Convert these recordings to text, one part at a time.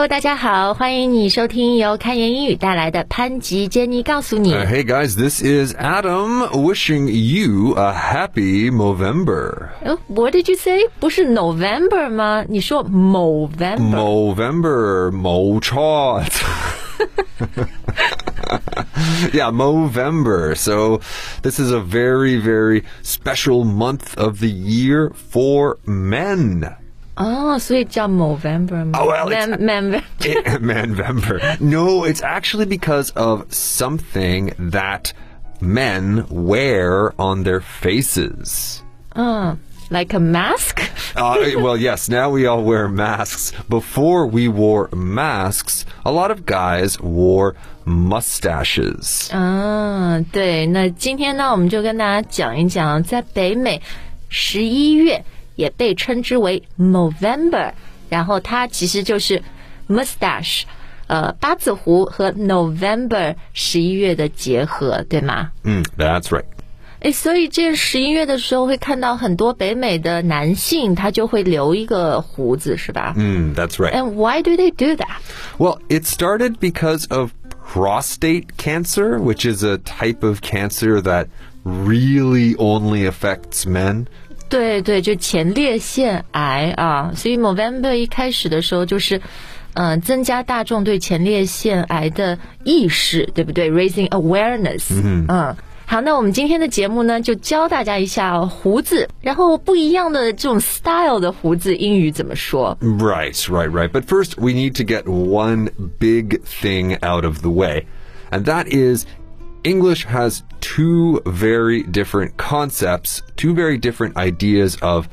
Hello，大家好，欢迎你收听由开言英语带来的潘吉 hey guys, this is Adam wishing you a happy Movember. Oh, what did you say? 不是 November 吗？你说 yeah Movember. So this is a very, very special month of the year for men. 哦，所以叫 Movember 吗 Oh, well, it's- Man Man Manvember. No, it's actually because of something that men wear on their faces. like a mask。 Uh, well, yes, now we all wear masks. Before we wore masks, a lot of guys wore mustaches. 嗯，对。那今天呢，我们就跟大家讲一讲，在北美十一月 也被称之为 Movember。然后它其实就是 mustache，呃，八字胡和 November 十一月的结合，对吗？嗯，That's right。哎，所以这十一月的时候会看到很多北美的男性，他就会留一个胡子，是吧？嗯，That's right。And why do they do that? Well, it started because of prostate cancer, which is a type of cancer that really only affects men. 对对，就前列腺癌啊，所以 Movember 一开始的时候就是。呃，增加大众对前列腺癌的意识，对不对？Raising awareness。嗯嗯。好，那我们今天的节目呢，就教大家一下胡子，然后不一样的这种 style 的胡子英语怎么说？Right, right, right. But first, we need to get one big thing out of the way, and that is English has two very different concepts, two very different ideas of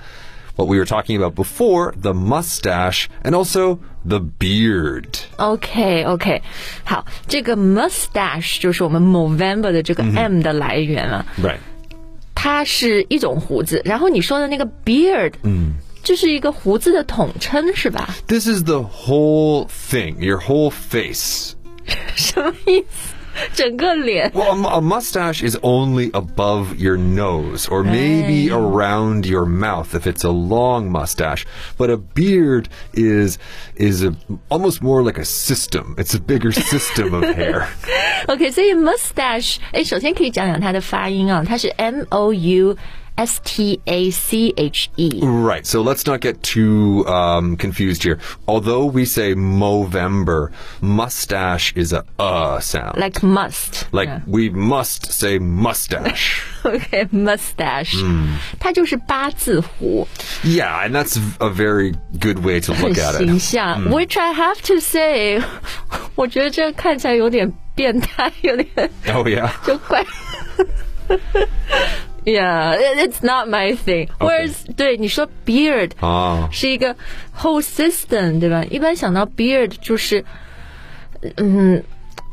what we were talking about before the mustache and also the beard. OK OK，好，这个 mustache 就是我们 Movember 的这个 M 的来源了。 Right. 它是一种胡子，然后你说的那个 beard，嗯，就是一个胡子的统称是吧？ This is the whole thing, your whole face. 什么意思？ 整个脸 Well, a, mu- a mustache is only above your nose or maybe around your mouth if it's a long mustache. But a beard is is a, almost more like a system. It's a bigger system of hair. OK，所以 mustache，哎，首先可以讲讲它的发音啊，它是 M O U S T A C H E。 Right. So let's not get too um, confused here. Although we say Movember, mustache is a uh sound. Like must， Like we must say mustache. OK mustache，、它就是八字胡， yeah, and that's a very good way to 很 look at 形 it. 象。Which I have to say，我觉得这看起来有点变态，有点 Oh yeah. 就怪。 Yeah, it- it's not my thing. Whereas，、对你说 beard 啊是一个 whole system，对吧？一般想到 beard 就是，嗯，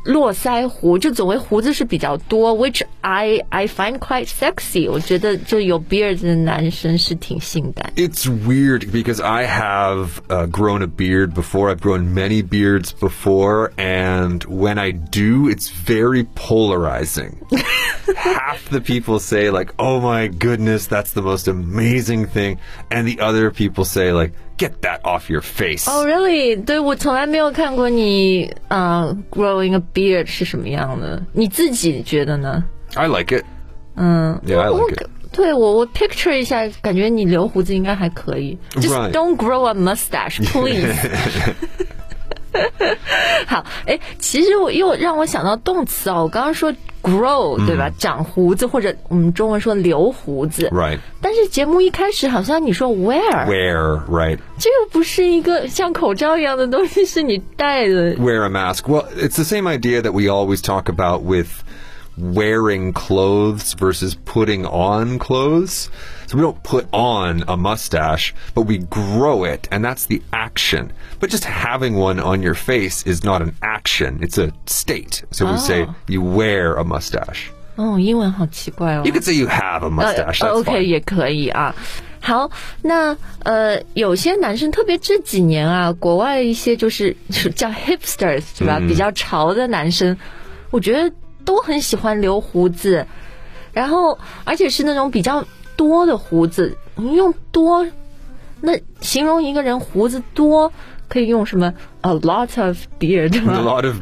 络腮胡，就总为胡子是比较多，which I I find quite sexy。我觉得就有 beard 的男生是挺性感。 It's weird because I have uh, grown a beard before. I've grown many beards before, and when I do, it's very polarizing. Half the people say like, "Oh my goodness, that's the most amazing thing," and the other people say like, "Get that off your face." Oh really？对我从来没有看过你呃 growing a beard 是什么样的，你自己觉得呢？ I like it. Yeah, I 我 like it. 对我我 picture 一下，感觉你留胡子应该还可以。Just Right. don't grow a mustache, please 。好，哎，其实我又让我想到动词哦，我刚刚说 grow 对吧？长胡子或者我们中文说留胡子。 Right. 但是节目一开始好像你说 wear， Wear, right. 这个不是一个像口罩一样的东西，是你戴的。 Wear a mask. Well, it's the same idea that we always talk about with wearing clothes versus putting on clothes. So we don't put on a mustache, but we grow it, and that's the action. But just having one on your face is not an action, it's a state. So we say you wear a mustache. 哦，英文好奇怪哦。 You could say you have a 呃 mustache. That's OK fine. 也可以啊。好，那呃，有些男生，特别这几年啊，国外一些就是叫 hipsters 是吧？比较潮的男生，我觉得 都很喜欢留胡子，然后而且是那种比较多的胡子。你用多，那形容一个人胡子多，可以用什么 a lot of beard 吗 A lot of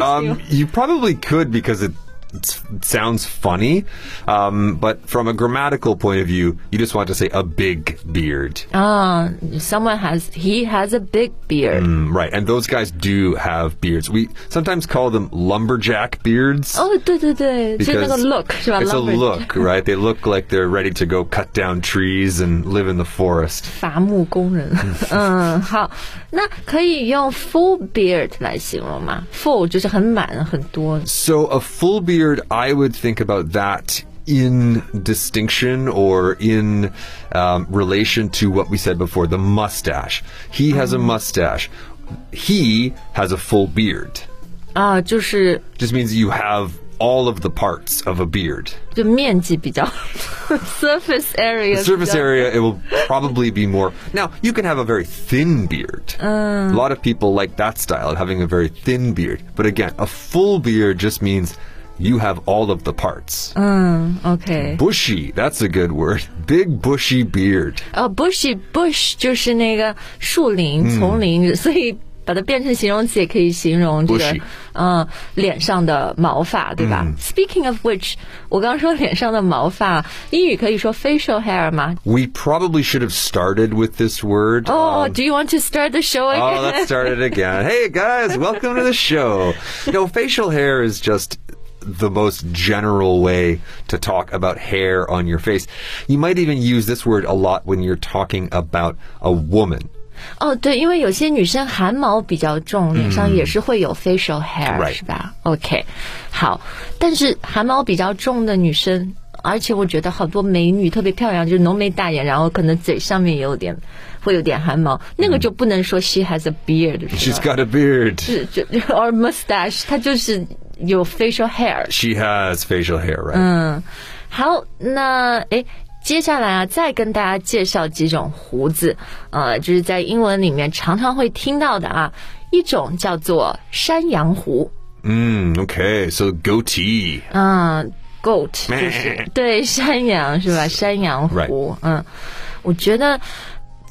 Um, you. probably could because it sounds funny, um, but from a grammatical point of view, you just want to say a big beard. 啊、s o m e o n e has he has a big beard。 Mm, right, and those guys do have beards. We sometimes call them lumberjack beards. 哦，对对对，就是那个 because look 是吧 It's a lumber- look, right? They look like they're ready to go cut down trees and live in the forest. 伐木工人。嗯，好，那可以用 full beard 来形容吗？full 就是很满很多。 So a full beard, I would think about that in distinction or in um, relation to what we said before, the mustache. He has a mustache. He has a full beard. 啊，就是 Just means you have all of the parts of a beard. 就面积比较 surface area， The surface 比较 area, it will probably be more. Now, you can have a very thin beard. A lot of people like that style of having a very thin beard. But again, a full beard just means you have all of the parts. OK。 Bushy, that's a good word. Big bushy beard. 呃，bushy bush 就是那个树林、丛林，所以把它变成形容词也可以形容这个 Bushy 嗯脸上的毛发，对吧、s p e a k i n g of which，我刚刚说脸上的毛发，英语可以说 facial hair 吗？ We probably should have started with this word. 哦、 Um, d o you want to start the show again？ Oh, let's start it again. Hey guys, welcome to the show. No, facial hair is just the most general way to talk about hair on your face. You might even use this word a lot when you're talking about a woman. 哦，对，因为有些女生汗毛比较重，脸上也是会有 facial hair，、 Right 是吧？OK，好，但是汗毛比较重的女生，而且我觉得好多美女特别漂亮，就是浓眉大眼，然后可能嘴上面也有点会有点汗毛，那个就不能说 she has a beard，是 She's 吧 got a beard. 是就 or mustache，她就是 有 facial hair。 She has facial hair, right? 好，那诶，接下来啊，再跟大家介绍几种胡子，呃，就是在英文里面常常会听到的啊，一种叫做山羊胡， Mm, okay, so goatee. 嗯，goat 就是对山羊是吧？山羊胡，嗯，我觉得。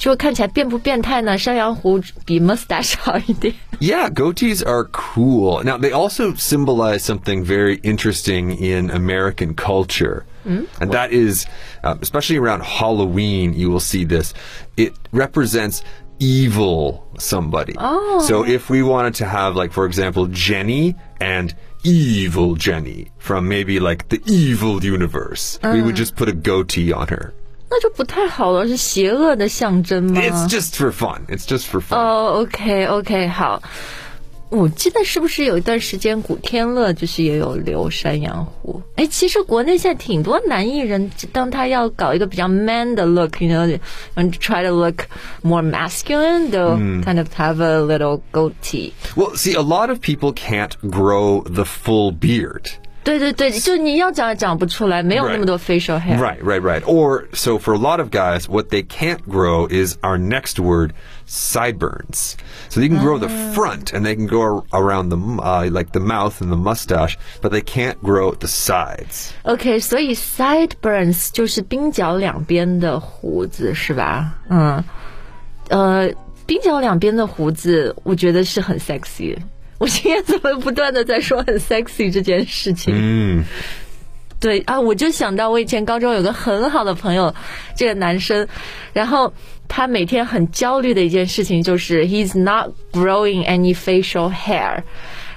就看起来变不变态呢？山羊胡比 mustache 好一点。 Yeah, goatees are cool. Now, they also symbolize something very interesting in American culture. And that is, uh, especially around Halloween, you will see this. It represents evil somebody. Oh. So if we wanted to have, like, for example, Jenny and evil Jenny from maybe like the evil universe, we would just put a goatee on her. 那就不太好了，是邪恶的象征吗？ It's just for fun. It's just for fun. 哦、o k OK，好。我记得是不是有一段时间古天乐就是也有留山羊胡？哎，其实国内现在挺多男艺人，当他要搞一个比较 man 的 look，you know，and try to look more masculine，they'll kind of have a little goatee。 Well, see, a lot of people can't grow the full beard. 对对对，就你要讲也讲不出来，没有那么多 facial hair。 Right, right, right. Or, so for a lot of guys, what they can't grow is our next word, sideburns. So they can grow the front and they can go ar- around the, m- uh, like the mouth and the mustache, but they can't grow the sides. OK，所以 sideburns 就是鬓角两边的胡子是吧？嗯，呃，鬓角两边的胡子，我觉得是很 sexy 的。 我今天怎么不断的在说很 sexy 这件事情？Mm. 对啊，我就想到我以前高中有个很好的朋友，这个男生，然后他每天很焦虑的一件事情就是 he's not growing any facial hair。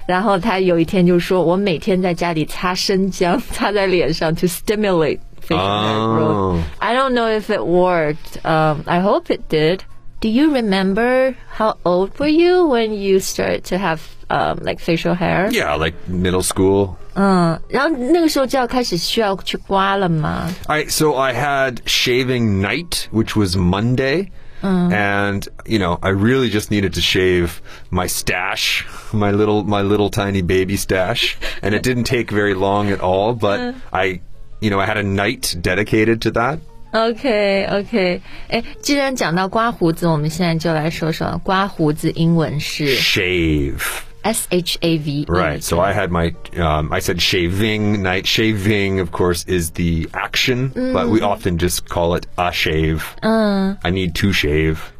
然后他有一天就说：“我每天在家里擦生姜，擦在脸上 to stimulate facial hair growth。 Oh. I don't know if it worked. Um, I hope it did. Do you remember how old were you when you started to have um, like facial hair? Yeah, like middle school. 嗯，然后那个时候就要开始需要去刮了吗？ I so I had shaving night, which was Monday. And you know, I really just needed to shave my stash, my little my little tiny baby stash, and it didn't take very long at all, but I you know, I had a night dedicated to that. OK OK，哎，既然讲到刮胡子，我们现在就来说说刮胡子英文是 Shave. S H A V E。 Right. So I had my, um, I said shaving night. Shaving, of course, is the action, but we often just call it a shave. I need to shave.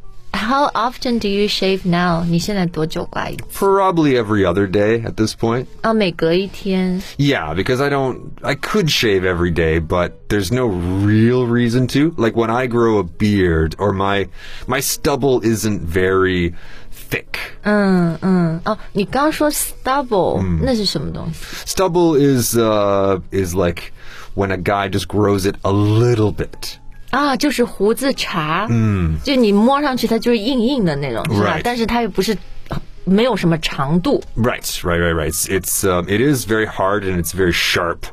How often do you shave now？你现在多久刮一次？ Probably every other day at this point. 啊，每隔一天。 Yeah, because I don't, I could shave every day, but there's no real reason to. Like when I grow a beard or my, my stubble isn't very thick. 嗯嗯，哦，你刚刚说 stubble，、那是什么东西？ Stubble is, uh, is like when a guy just grows it a little bit. 啊，就是胡子茬。嗯，就你摸上去它就是硬硬的那种，是吧 Right 但是它又不是没有什么长度。 Right, right, right, right. It's, it's um, it is very hard and it's very sharp.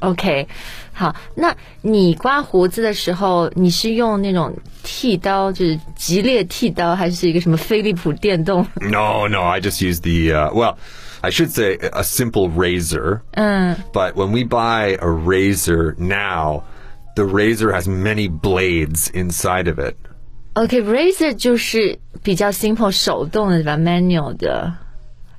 OK，好，那你刮胡子的时候，你是用那种剃刀，就是吉列剃刀，还是一个什么飞利浦电动？ No, no, I just use the, uh, well, I should say a simple razor. But when we buy a razor now, the razor has many blades inside of it. OK，razor、就是比较 simple 手动的对吧？manual 的。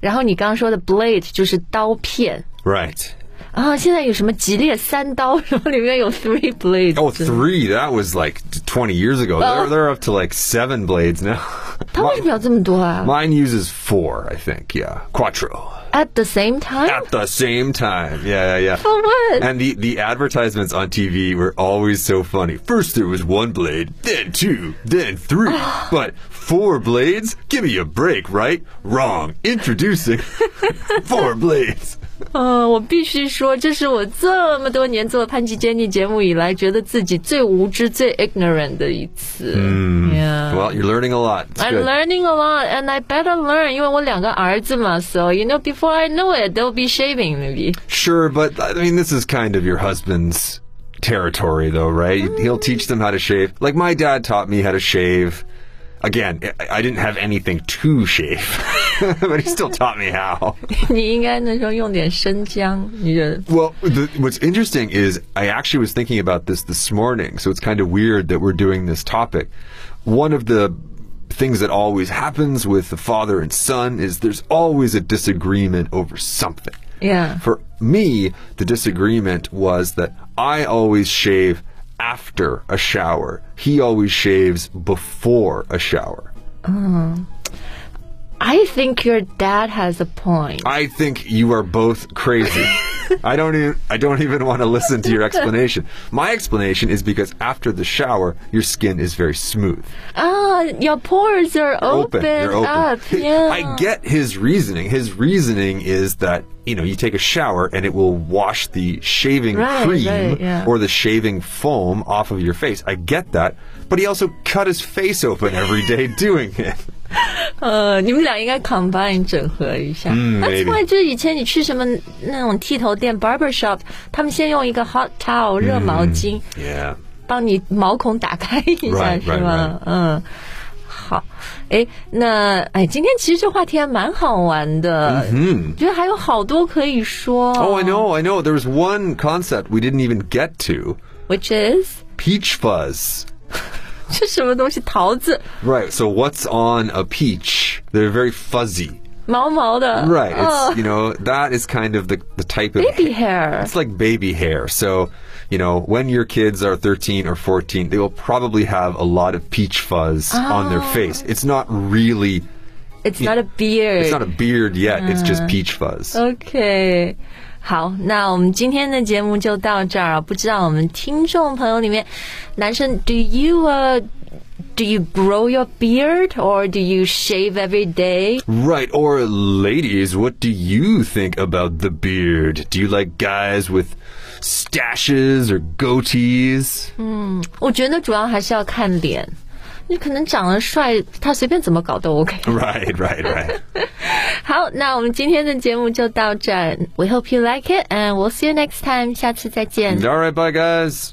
然后你刚刚说的 blade 就是刀片。 Right. 啊，现在有什么吉列三刀，然后里面有 three blades。 Oh, three. That was like 20 years ago. They're, they're up to like seven blades now. 它为什么有这么多啊 Mine uses four, I think. Yeah. Quattro. ？At the same time? At the same time. Yeah, yeah, yeah. For what? And the, the advertisements on TV were always so funny. First there was one blade, then two, then three. but four blades? Give me a break, right? Wrong. Introducing four blades. 嗯，我必须说，这是我这么多年做潘吉 Jenny 节目以来，觉得自己最无知、最 ignorant 的一次。嗯 yeah. Well, you're learning a lot. It's I'm good. learning a lot, and I better learn. 因为我两个儿子嘛，so you know, before I know it, they'll be shaving maybe. Sure, but I mean, this is kind of your husband's territory, though, right? He'll teach them how to shave. Like my dad taught me how to shave. Again, I- I didn't have anything to shave, but he still taught me how. 你应该那时候用点生姜，你觉得？ Well, the, what's interesting is I actually was thinking about this this morning, so it's kind of weird that we're doing this topic. One of the things that always happens with the father and son is there's always a disagreement over something. Yeah. For me, the disagreement was that I always shave after a shower. He always shaves before a shower. Uh, I think your dad has a point. I think you are both crazy. I don't even I don't even want to listen to your explanation. My explanation is because after the shower, your skin is very smooth. Ah, your pores are open, They're open. up. Yeah. I get his reasoning. His reasoning is that, you know, you take a shower and it will wash the shaving Right, cream right, yeah. or the shaving foam off of your face. I get that. But he also cut his face open every day doing it. 呃，你们俩应该 combine 整合一下。嗯 That's maybe 就是以前你去什么那种剃头店 barber shop，他们先用一个 hot towel 热毛巾.帮你毛孔打开一下是吗嗯，好，哎，那哎，今天其实这话题还蛮好玩的，嗯，觉得还有好多可以说。Oh, I know, I know. There was one concept we didn't even get to. Which is Peach fuzz. 是什么东西？桃子 Right. So what's on a peach? They're very fuzzy. 毛毛的 Right. It's, 哦 you know, that is kind of the, the type of baby hair。 It's like baby hair. So, you know, when your kids are 13 or 14, they will probably have a lot of peach fuzz on their face. It's not really, It's not a beard. it's not a beard yet. It's just peach fuzz. OK， 好，那我们今天的节目就到这儿啊。不知道我们听众朋友里面，男生，Do you 呃、do you grow your beard or do you shave every day？ Right. Or ladies, what do you think about the beard? Do you like guys with stashes or goatees? 我觉得主要还是要看脸。 你可能长得帅，他随便怎么搞都 OK。 Right, right, right. 好，那我们今天的节目就到这儿。We hope you like it, and we'll see you next time. 下次再见。 All right, bye guys.